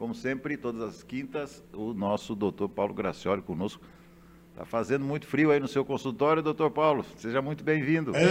Como sempre, todas as quintas, o nosso doutor Paulo Gracioli conosco. Está fazendo muito frio aí no seu consultório, doutor Paulo. Seja muito bem-vindo. É,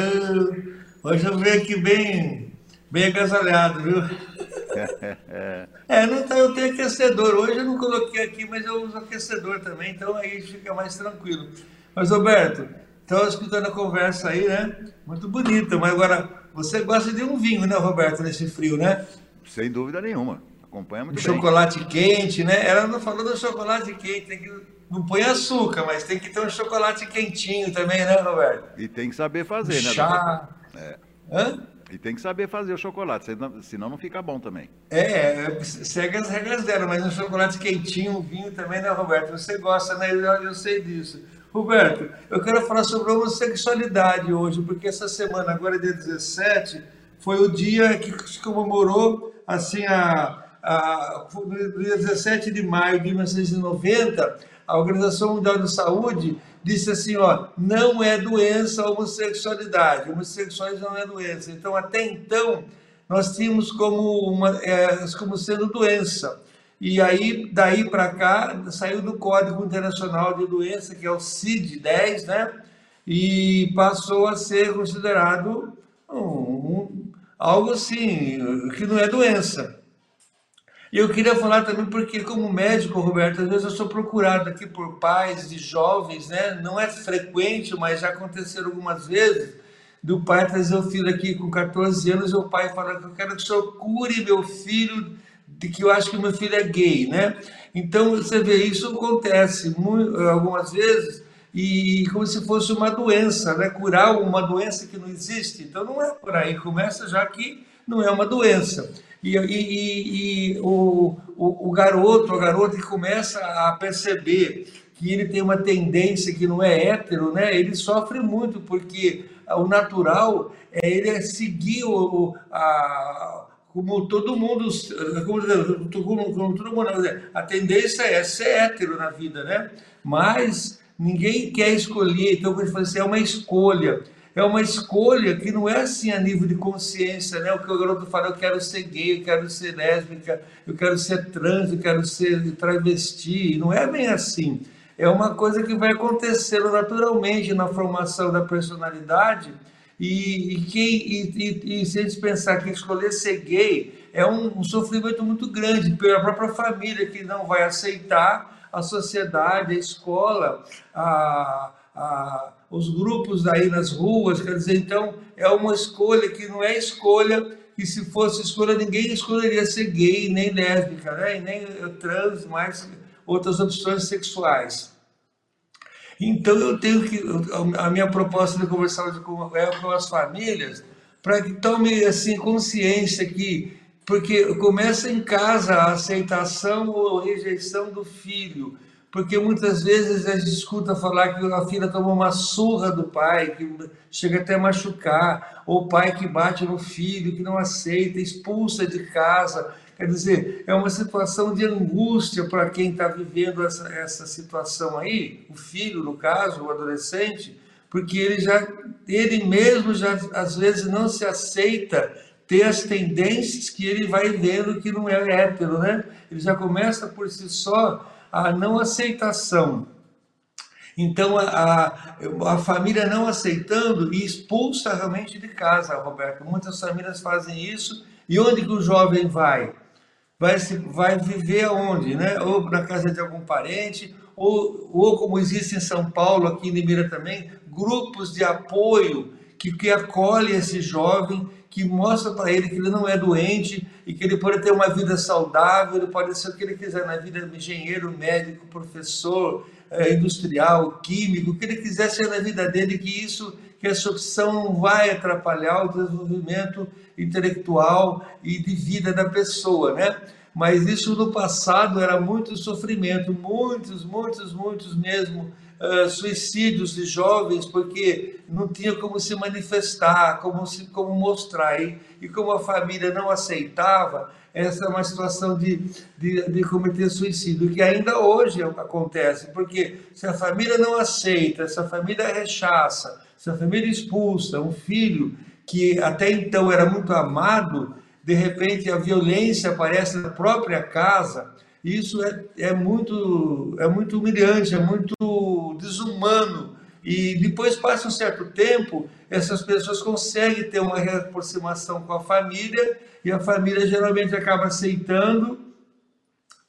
hoje eu venho aqui bem, bem agasalhado, viu? é, não tá, eu tenho aquecedor. Hoje eu não coloquei aqui, mas eu uso aquecedor também, então aí fica mais tranquilo. Mas, Roberto, então escutando a conversa aí, né? Muito bonita, mas agora você gosta de um vinho, né, Roberto, nesse frio, né? Sem dúvida nenhuma. Acompanha muito chocolate bem. quente, né? Ela não falou do chocolate quente, tem que não põe açúcar, mas tem que ter um chocolate quentinho também, né, Roberto? E tem que saber fazer, né? Chá. É. Hã? E tem que saber fazer o chocolate, senão não fica bom também. É, segue as regras dela, mas um chocolate quentinho, um vinho também, né, Roberto? Você gosta, né? Eu, eu sei disso. Roberto, eu quero falar sobre homossexualidade hoje, porque essa semana, agora dia 17, foi o dia que se comemorou, assim, a no dia 17 de maio de 1990, a Organização Mundial de Saúde disse assim, ó, não é doença a homossexualidade, homossexuais não é doença. Então, até então, nós tínhamos como, uma, é, como sendo doença. E aí, daí para cá, saiu do Código Internacional de Doença, que é o CID-10, né? E passou a ser considerado um, um, algo assim, que não é doença. E eu queria falar também porque, como médico, Roberto, às vezes eu sou procurado aqui por pais de jovens, né? Não é frequente, mas já aconteceram algumas vezes, do pai trazer o filho aqui com 14 anos e o pai falar que eu quero que o senhor cure meu filho, de que eu acho que meu filho é gay, né? Então, você vê, isso acontece algumas vezes e como se fosse uma doença, né? Curar uma doença que não existe. Então, não é por aí, começa já que não é uma doença. E, e, e o, o, o, garoto, a garota que começa a perceber que ele tem uma tendência que não é hétero, né? ele sofre muito, porque o natural é ele seguir o, a, como todo mundo, como, como, todo mundo, a tendência é ser hétero na vida, né? Mas ninguém quer escolher, então ele fala assim, é uma escolha é uma escolha que não é assim a nível de consciência, né? O que o garoto fala, eu quero ser gay, eu quero ser lésbica, eu quero ser trans, eu quero ser travesti, não é bem assim. É uma coisa que vai acontecendo naturalmente na formação da personalidade e, e, quem, e, e, se a gente pensar que escolher ser gay é um, um sofrimento muito grande pela própria família que não vai aceitar a sociedade, a escola, a, os grupos aí nas ruas, quer dizer, então é uma escolha que não é escolha, e se fosse escolha, ninguém escolheria ser gay, nem lésbica, né? nem trans, mais outras opções sexuais. Então eu tenho que, a minha proposta de conversar com, é com as famílias, para que tomem assim, consciência que, porque começa em casa a aceitação ou rejeição do filho, porque muitas vezes a gente escuta falar que a filha tomou uma surra do pai, que chega até a machucar, ou o pai que bate no filho, que não aceita, expulsa de casa. Quer dizer, é uma situação de angústia para quem está vivendo essa, essa situação aí, o filho, no caso, o adolescente, porque ele já, ele mesmo já às vezes não se aceita ter as tendências que ele vai vendo que não é hétero, né? Ele já começa por si só a não aceitação. Então, a, a família não aceitando e expulsa realmente de casa, Roberto. Muitas famílias fazem isso. E onde que o jovem vai? Vai, se, vai viver aonde? Né? Ou na casa de algum parente, ou, ou como existe em São Paulo, aqui em Limeira também, grupos de apoio que, que acolhe esse jovem que mostra para ele que ele não é doente e que ele pode ter uma vida saudável, ele pode ser o que ele quiser na vida, engenheiro, médico, professor, é, industrial, químico, o que ele quiser ser na vida dele, que isso, que essa opção vai atrapalhar o desenvolvimento intelectual e de vida da pessoa, né? Mas isso no passado era muito sofrimento, muitos, muitos, muitos mesmo uh, suicídios de jovens porque não tinha como se manifestar, como, se, como mostrar. E, e como a família não aceitava, essa é uma situação de, de, de cometer suicídio, que ainda hoje acontece, porque se a família não aceita, se a família rechaça, se a família expulsa um filho que até então era muito amado, de repente a violência aparece na própria casa, isso é, é, muito, é muito humilhante, é muito desumano. E depois passa um certo tempo, essas pessoas conseguem ter uma reaproximação com a família e a família geralmente acaba aceitando,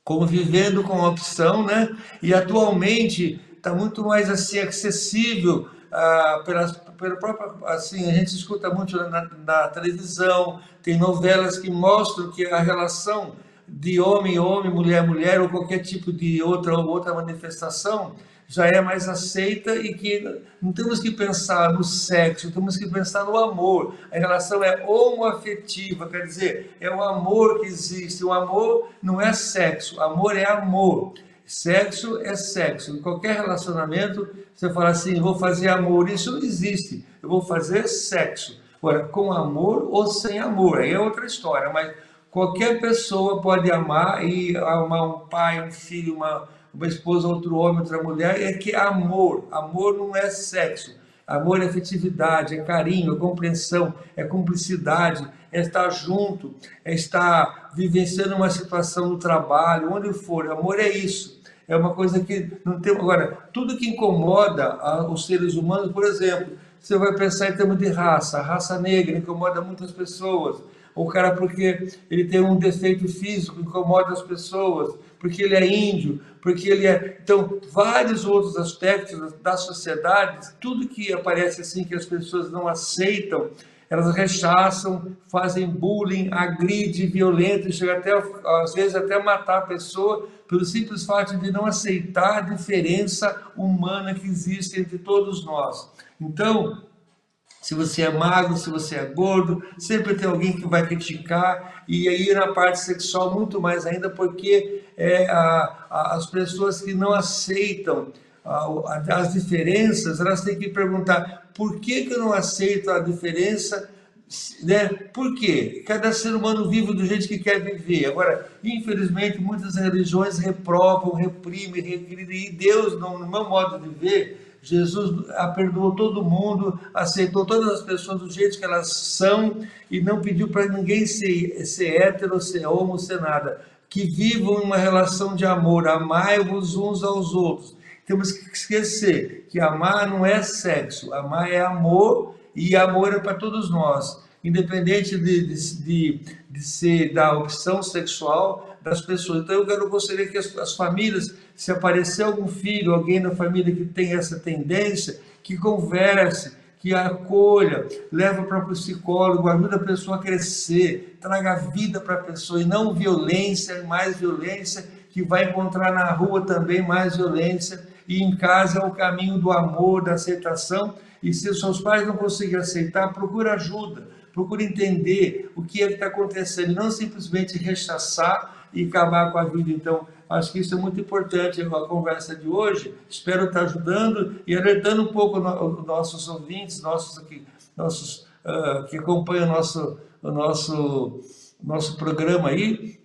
convivendo com a opção, né? E atualmente está muito mais assim acessível ah, pelas, pela própria, assim, a gente escuta muito na, na, televisão, tem novelas que mostram que a relação de homem homem, mulher mulher ou qualquer tipo de outra outra manifestação já é mais aceita e que não temos que pensar no sexo, temos que pensar no amor. A relação é homoafetiva, quer dizer, é o amor que existe. O amor não é sexo, amor é amor. Sexo é sexo. Em qualquer relacionamento, você fala assim, vou fazer amor, isso não existe. Eu vou fazer sexo. Agora, com amor ou sem amor, aí é outra história, mas qualquer pessoa pode amar e amar um pai, um filho, uma, uma esposa, outro homem, outra mulher, é que amor. Amor não é sexo. Amor é afetividade, é carinho, é compreensão, é cumplicidade, é estar junto, é estar vivenciando uma situação no trabalho, onde for. Amor é isso é uma coisa que não tem. Agora, tudo que incomoda os seres humanos, por exemplo, você vai pensar em termos de raça, raça negra incomoda muitas pessoas. O cara, porque ele tem um defeito físico, incomoda as pessoas, porque ele é índio, porque ele é. Então, vários outros aspectos da sociedade, tudo que aparece assim que as pessoas não aceitam, elas rechaçam, fazem bullying, agride, violento, chega até, às vezes, até matar a pessoa pelo simples fato de não aceitar a diferença humana que existe entre todos nós. Então, se você é magro, se você é gordo, sempre tem alguém que vai criticar, e aí na parte sexual muito mais ainda, porque é, a, a, as pessoas que não aceitam a, as diferenças, elas têm que perguntar por que, que eu não aceito a diferença né? Por quê? Cada ser humano vive do jeito que quer viver. Agora, infelizmente, muitas religiões reprovam, reprimem, regridem, e Deus, no meu modo de ver, Jesus perdoou todo mundo, aceitou todas as pessoas do jeito que elas são e não pediu para ninguém ser, ser hétero, ser homo, ser nada. Que vivam uma relação de amor, amai-vos uns aos outros. Temos que esquecer que amar não é sexo, amar é amor e amor é para todos nós, independente de, de, de, de, ser da opção sexual das pessoas. Então eu quero gostaria que as, as famílias, se aparecer algum filho, alguém na família que tem essa tendência, que converse, que acolha, leva para o psicólogo, ajuda a pessoa a crescer, traga vida para a pessoa e não violência, mais violência, que vai encontrar na rua também mais violência, e em casa é o caminho do amor, da aceitação e se os seus pais não conseguirem aceitar, procure ajuda, procure entender o que é que está acontecendo, não simplesmente rechaçar e acabar com a vida. Então, acho que isso é muito importante a conversa de hoje. Espero estar ajudando e alertando um pouco os nossos ouvintes, nossos aqui, nossos uh, que acompanham o nosso, o nosso, nosso programa aí,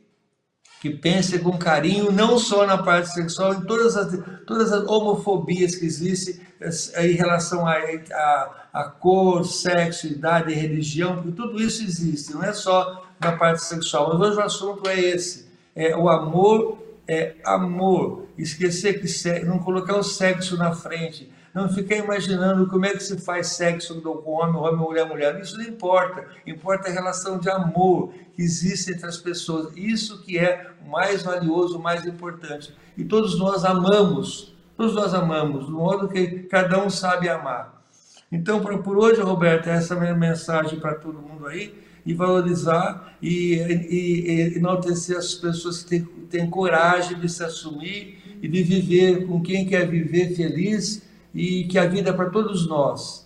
que pense com carinho, não só na parte sexual, em todas as, todas as homofobias que existem eh, em relação a, a, a cor, sexo, idade, religião, porque tudo isso existe, não é só na parte sexual. Mas hoje o assunto é esse: é o amor é amor. Esquecer que não colocar o sexo na frente, não ficar imaginando como é que se faz sexo com homem, homem, mulher, mulher. Isso não importa. Importa a relação de amor que existe entre as pessoas. Isso que é o mais valioso, o mais importante. E todos nós amamos, todos nós amamos, do modo que cada um sabe amar. Então, por hoje, Roberto, essa é a minha mensagem para todo mundo aí, e valorizar e, e, e enaltecer as pessoas que têm, têm coragem de se assumir e de viver com quem quer viver feliz e que a vida é para todos nós.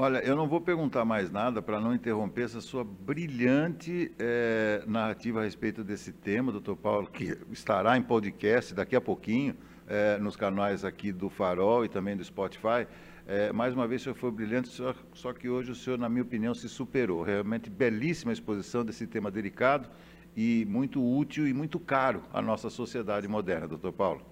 Olha, eu não vou perguntar mais nada para não interromper essa sua brilhante é, narrativa a respeito desse tema, doutor Paulo, que estará em podcast daqui a pouquinho, é, nos canais aqui do Farol e também do Spotify. É, mais uma vez, o senhor foi brilhante, só, só que hoje o senhor, na minha opinião, se superou. Realmente belíssima exposição desse tema delicado e muito útil e muito caro à nossa sociedade moderna, doutor Paulo.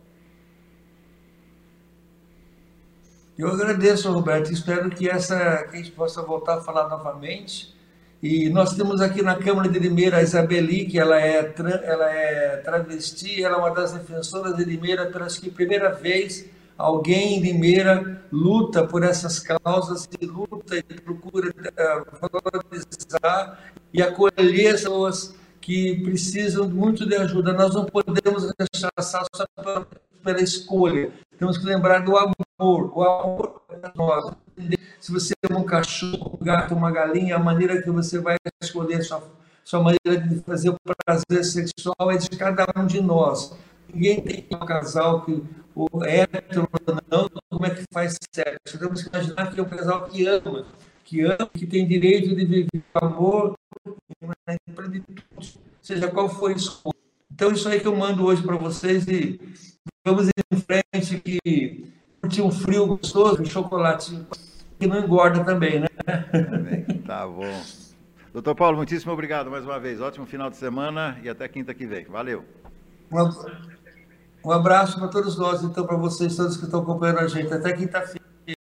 Eu agradeço, Roberto. Espero que essa que a gente possa voltar a falar novamente E nós temos aqui na Câmara de Limeira a Isabeli, que ela é, ela é travesti, ela é uma das defensoras de Limeira, pela que primeira vez alguém em Limeira luta por essas causas e luta e procura uh, valorizar e acolher pessoas que precisam muito de ajuda. Nós não podemos rechaçar só pela escolha. Temos que lembrar do amor. O amor é nós. Se você é um cachorro, um gato, uma galinha, a maneira que você vai escolher sua, sua maneira de fazer o prazer sexual é de cada um de nós. Ninguém tem um casal que o hétero não, como é que faz sexo? Temos que imaginar que é um casal que ama, que ama, que tem direito de viver amor na plenitude, seja qual for isso. Então, isso aí que eu mando hoje para vocês e vamos em frente que curtir um frio gostoso, um chocolatinho que não engorda também, né? Tá bom. Doutor Paulo, muitíssimo obrigado mais uma vez. Ótimo final de semana e até quinta que vem. Valeu. Um abraço para todos nós, então, para vocês todos que estão acompanhando a gente. Até quinta-feira.